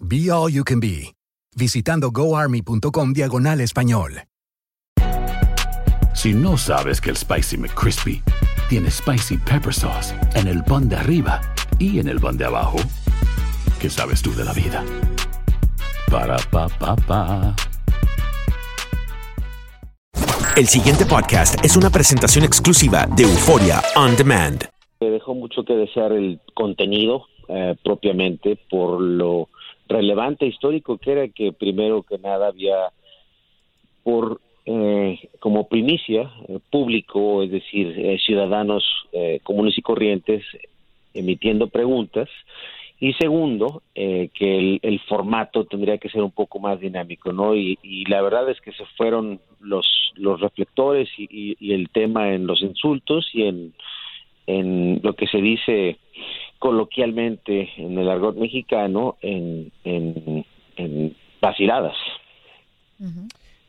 Be All You Can Be, visitando goarmy.com diagonal español. Si no sabes que el Spicy McCrispy tiene Spicy Pepper Sauce en el pan de arriba y en el pan de abajo, ¿qué sabes tú de la vida? Para, pa, pa, pa. El siguiente podcast es una presentación exclusiva de Euforia On Demand. Me dejó mucho que desear el contenido eh, propiamente por lo relevante histórico que era que primero que nada había por eh, como primicia eh, público, es decir, eh, ciudadanos eh, comunes y corrientes emitiendo preguntas y segundo eh, que el, el formato tendría que ser un poco más dinámico, ¿no? Y, la verdad es que se fueron los los reflectores y, y- y el tema en los insultos y en en lo que se dice coloquialmente en el argot mexicano en, en, en vaciladas.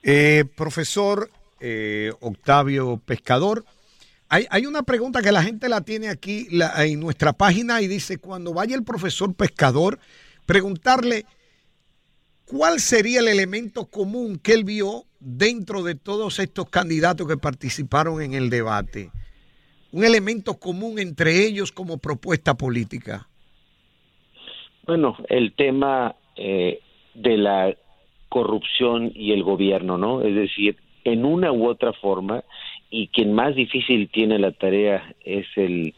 Eh, profesor eh, Octavio Pescador, hay, hay una pregunta que la gente la tiene aquí la- en nuestra página y dice, cuando vaya el profesor Pescador, preguntarle cuál sería el elemento común que él vio dentro de todos estos candidatos que participaron en el debate. Un elemento común entre ellos como propuesta política. Bueno, el tema eh, de la corrupción y el gobierno, ¿no? Es decir, en una u otra forma, y quien más difícil tiene la tarea es el,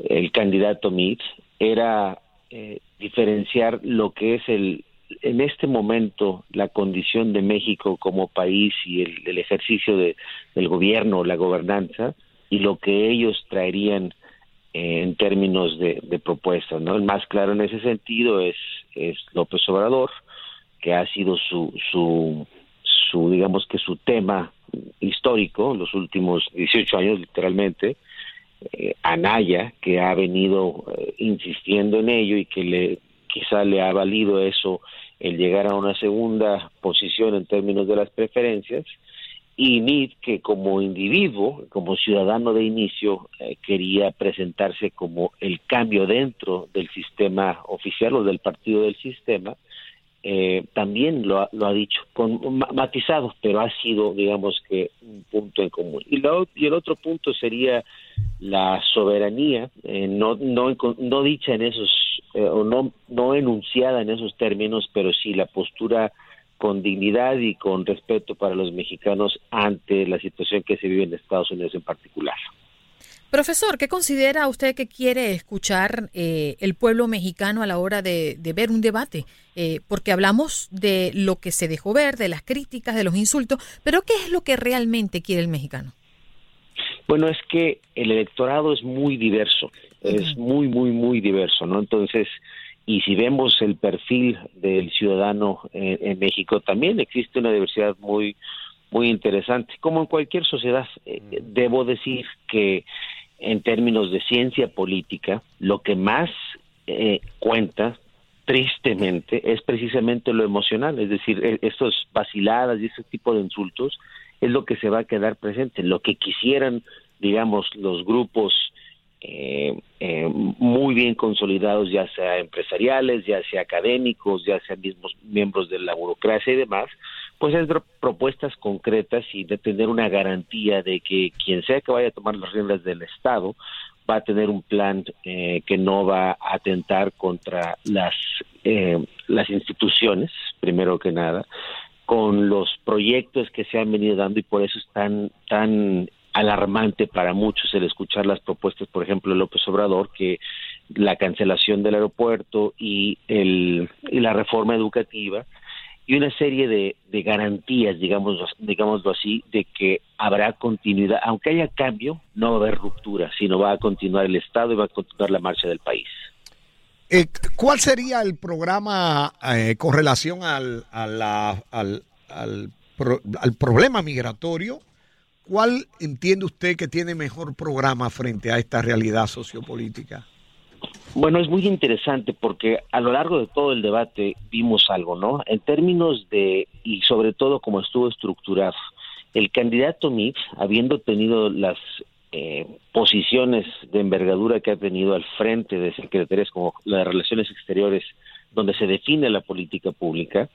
el candidato Mitz, era eh, diferenciar lo que es el en este momento la condición de México como país y el, el ejercicio de, del gobierno, la gobernanza, y lo que ellos traerían eh, en términos de, propuestas, ¿no? El más claro en ese sentido es, es López Obrador, que ha sido su, su, su, digamos que su tema histórico los últimos 18 años, literalmente, eh, Anaya, que ha venido eh, insistiendo en ello y que le quizá le ha valido eso el llegar a una segunda posición en términos de las preferencias, y Meade, que como individuo, como ciudadano de inicio, eh, quería presentarse como el cambio dentro del sistema oficial o del partido del sistema, eh, también lo ha, lo ha dicho, con ma- matizados, pero ha sido, digamos que, un punto en común. Y, la el otro punto sería la soberanía, eh, no, no, no dicha en esos, eh, o no enunciada en esos términos, pero sí la postura con dignidad y con respeto para los mexicanos ante la situación que se vive en Estados Unidos en particular. Profesor, ¿qué considera usted que quiere escuchar eh, el pueblo mexicano a la hora de, de ver un debate? Eh, porque hablamos de lo que se dejó ver, de las críticas, de los insultos, pero ¿qué es lo que realmente quiere el mexicano? Bueno, es que el electorado es muy diverso, es muy, muy, muy diverso, ¿no? Entonces, y si vemos el perfil del ciudadano en, en México, también existe una diversidad muy, muy interesante. Como en cualquier sociedad, eh, debo decir que en términos de ciencia política, lo que más eh, cuenta tristemente, es precisamente lo emocional, es decir, e, estos vaciladas y ese tipo de insultos es lo que se va a quedar presente, lo que quisieran, digamos, los grupos eh, eh, muy bien consolidados, ya sea empresariales, ya sea académicos, ya sean mismos miembros de la burocracia y demás, pues es propuestas concretas y de tener una garantía de que quien sea que vaya a tomar las riendas del Estado va a tener un plan eh, que no va a atentar contra las eh, las instituciones primero que nada con los proyectos que se han venido dando y por eso es tan tan alarmante para muchos el escuchar las propuestas por ejemplo de López Obrador que la cancelación del aeropuerto y el y la reforma educativa y una serie de, garantías, digamos, digámoslo así, de que habrá continuidad, aunque haya cambio, no va a haber ruptura, sino va a continuar el Estado y va a continuar la marcha del país. Eh, ¿Cuál sería el programa eh, con relación al, al, al, al problema migratorio? ¿Cuál entiende usted que tiene mejor programa frente a esta realidad sociopolítica? Bueno, es muy interesante porque a lo largo de todo el debate vimos algo, ¿no? En términos de, y sobre todo como estuvo estructurado, el candidato Mix, habiendo tenido las eh, posiciones de envergadura que ha tenido al frente de secretarías como la de Relaciones Exteriores, donde se define la política pública,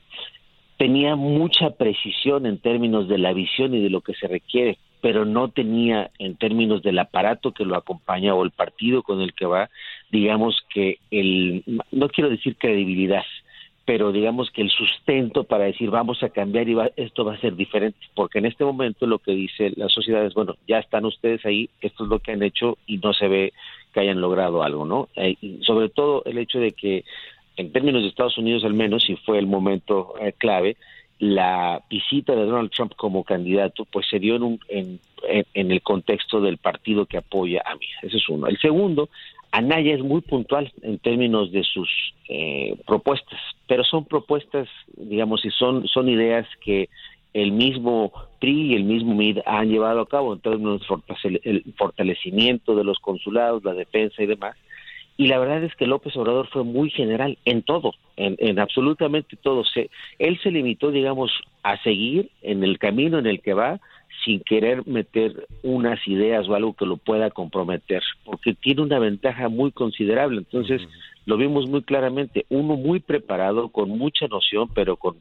tenía mucha precisión en términos de la visión y de lo que se requiere pero no tenía en términos del aparato que lo acompaña o el partido con el que va, digamos que el, no quiero decir credibilidad, pero digamos que el sustento para decir vamos a cambiar y esto va a ser diferente, porque en este momento lo que dice la sociedad es, bueno, ya están ustedes ahí, esto es lo que han hecho y no se ve que hayan logrado algo, ¿no? Eh, sobre todo el hecho de que en términos de Estados Unidos al menos, y fue el momento eh, clave, la visita de Donald Trump como candidato pues se dio en, un, en, en, el contexto del partido que apoya a mí. Ese es uno. El segundo, Anaya es muy puntual en términos de sus eh, propuestas, pero son propuestas, digamos, y son, son ideas que el mismo PRI y el mismo MID han llevado a cabo en términos del fortalecimiento de los consulados, la defensa y demás, y la verdad es que López Obrador fue muy general en todo, en, absolutamente todo. Se, él se limitó, digamos, a seguir en el camino en el que va sin querer meter unas ideas o algo que lo pueda comprometer, porque tiene una ventaja muy considerable. Entonces, lo vimos muy claramente, uno muy preparado, con mucha noción, pero con,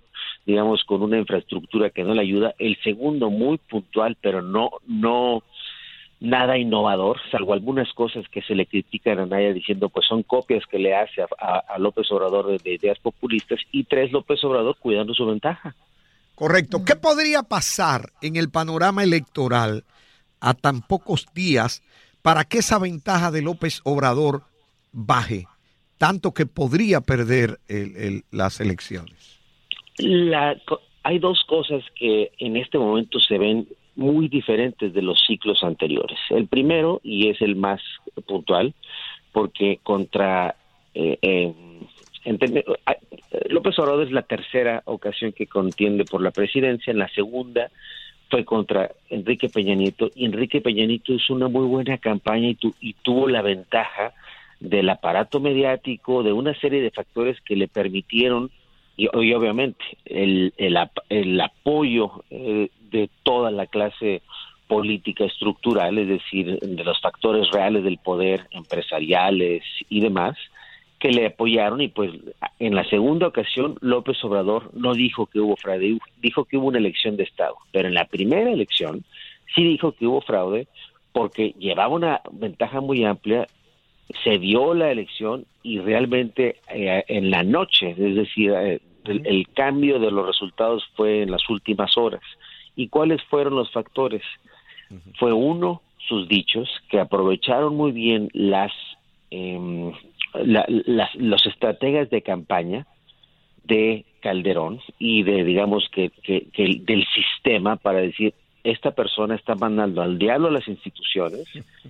digamos, con una infraestructura que no le ayuda. El segundo muy puntual, pero no, no, nada innovador, salvo algunas cosas que se le critican a Naya diciendo pues son copias que le hace a, López Obrador de, ideas populistas y tres López Obrador cuidando su ventaja. Correcto. ¿Qué podría pasar en el panorama electoral a tan pocos días para que esa ventaja de López Obrador baje, tanto que podría perder las elecciones? hay dos cosas que en este momento se ven muy diferentes de los ciclos anteriores. El primero, y es el más puntual, porque contra eh, eh, López Obrador es la tercera ocasión que contiende por la presidencia, en la segunda fue contra Enrique Peña Nieto, y Enrique Peña Nieto hizo una muy buena campaña y, y tuvo la ventaja del aparato mediático, de una serie de factores que le permitieron y, obviamente el, el, el apoyo eh, de toda la clase política estructural, es decir, de los factores reales del poder, empresariales y demás, que le apoyaron y pues en la segunda ocasión López Obrador no dijo que hubo fraude, dijo que hubo una elección de Estado, pero en la primera elección sí dijo que hubo fraude porque llevaba una ventaja muy amplia, se dio la elección y realmente eh, en la noche, es decir, eh, el, cambio de los resultados fue en las últimas horas. ¿Y cuáles fueron los factores? Fue uno, sus dichos, que aprovecharon muy bien las, eh, las los estrategas de campaña de Calderón y de, digamos, que, que, del sistema para decir, esta persona está mandando al diablo a las instituciones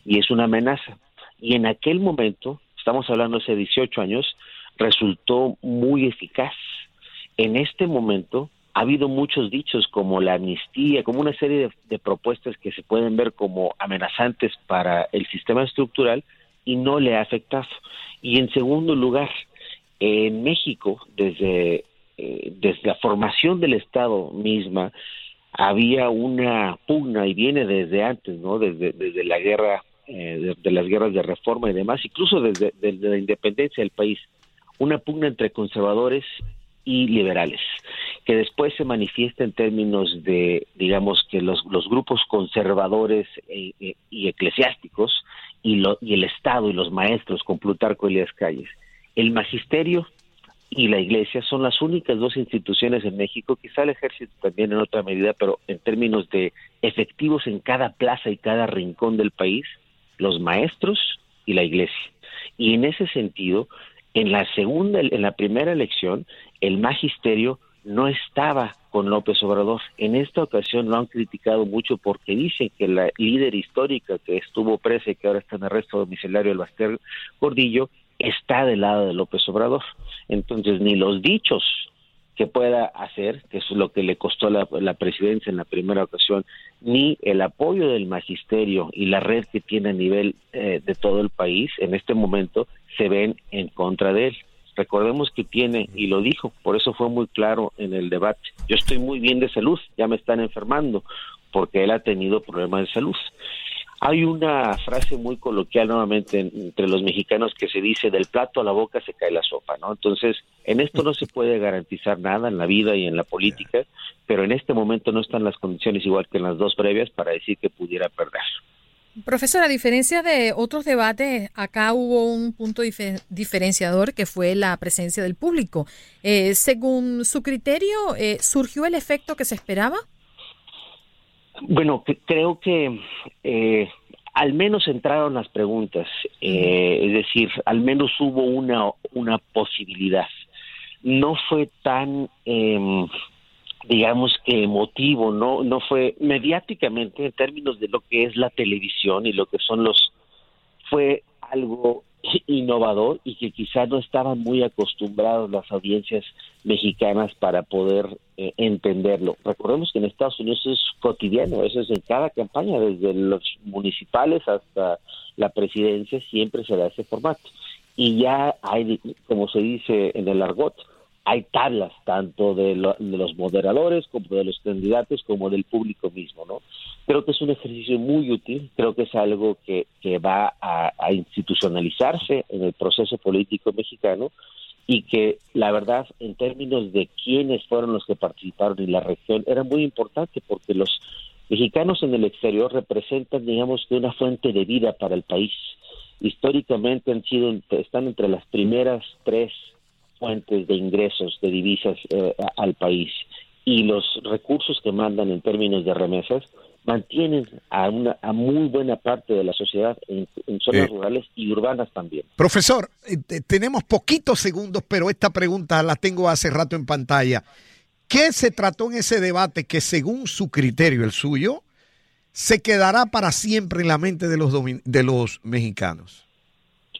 y es una amenaza. Y en aquel momento, estamos hablando hace 18 años, resultó muy eficaz. En este momento ha habido muchos dichos como la amnistía, como una serie de, propuestas que se pueden ver como amenazantes para el sistema estructural y no le ha afectado. Y en segundo lugar, En México, desde, eh, desde la formación del Estado misma, había una pugna y viene desde antes, ¿no? Desde, desde la guerra, eh, de, las guerras de reforma y demás, incluso desde, la independencia del país, una pugna entre conservadores y liberales, que después se manifiesta en términos de, digamos, que los, grupos conservadores e, y eclesiásticos y, lo, y el Estado y los maestros con Plutarco Elías Calles. El magisterio y la iglesia son las únicas dos instituciones en México, quizá el ejército también en otra medida, pero en términos de efectivos en cada plaza y cada rincón del país, los maestros y la iglesia. Y en ese sentido, en la segunda, en la primera elección, el magisterio no estaba con López Obrador. En esta ocasión lo han criticado mucho porque dicen que la líder histórica que estuvo presa y que ahora está en arresto domiciliario, el Baster Gordillo, está del lado de López Obrador. Entonces, ni los dichos que pueda hacer, que es lo que le costó la, presidencia en la primera ocasión, ni el apoyo del magisterio y la red que tiene a nivel eh, de todo el país en este momento se ven en contra de él. Recordemos que tiene, y lo dijo, por eso fue muy claro en el debate, yo estoy muy bien de salud, ya me están enfermando, porque él ha tenido problemas de salud. Hay una frase muy coloquial nuevamente entre los mexicanos que se dice del plato a la boca se cae la sopa, ¿no? Entonces, en esto no se puede garantizar nada en la vida y en la política, pero en este momento no están las condiciones igual que en las dos previas para decir que pudiera perder. Profesor, a diferencia de otros debates, acá hubo un punto diferenciador que fue la presencia del público. Eh, según su criterio, eh, ¿surgió el efecto que se esperaba? Bueno, creo que eh, al menos entraron las preguntas, eh, es decir, al menos hubo una, una posibilidad. No fue tan, eh, digamos que emotivo, no, no fue mediáticamente en términos de lo que es la televisión y lo que son los, fue algo innovador y que quizás no estaban muy acostumbrados las audiencias mexicanas para poder eh, entenderlo. Recordemos que en Estados Unidos es cotidiano, eso es en cada campaña, desde los municipales hasta la presidencia, siempre se da ese formato. Y ya hay, como se dice en el argot, hay tablas tanto de, los moderadores como de los candidatos como del público mismo, ¿no? Creo que es un ejercicio muy útil, creo que es algo que, va a, institucionalizarse en el proceso político mexicano y que la verdad en términos de quiénes fueron los que participaron en la región era muy importante porque los mexicanos en el exterior representan digamos que una fuente de vida para el país históricamente han sido están entre las primeras tres fuentes de ingresos de divisas eh, al país y los recursos que mandan en términos de remesas mantienen a una a muy buena parte de la sociedad en, zonas eh. rurales y urbanas también. Profesor, eh, tenemos poquitos segundos, pero esta pregunta la tengo hace rato en pantalla. ¿Qué se trató en ese debate que según su criterio, el suyo, se quedará para siempre en la mente de los, de los mexicanos?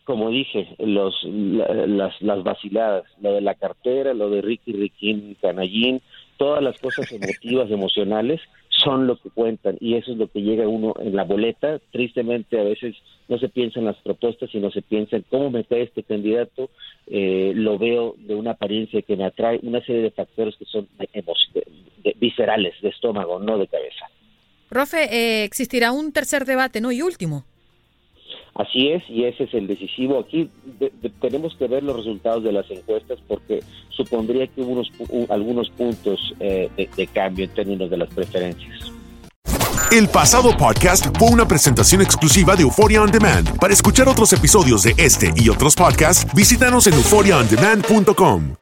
Como dije, los, las, las vaciladas, lo de la cartera, lo de Ricky Riquín, Canallín, todas las cosas emotivas, emocionales, son lo que cuentan y eso es lo que llega uno en la boleta. Tristemente a veces no se piensa en las propuestas, sino se piensa en cómo me cae este candidato, eh, lo veo de una apariencia que me atrae, una serie de factores que son viscerales, de estómago, no de cabeza. Profe, eh, existirá un tercer debate, ¿no? Y último. Así es, y ese es el decisivo. Aquí tenemos que ver los resultados de las encuestas porque supondría que hubo unos, algunos puntos eh, de, cambio en términos de las preferencias. El pasado podcast fue una presentación exclusiva de Euphoria On Demand. Para escuchar otros episodios de este y otros podcasts, visítanos en euphoriaondemand.com.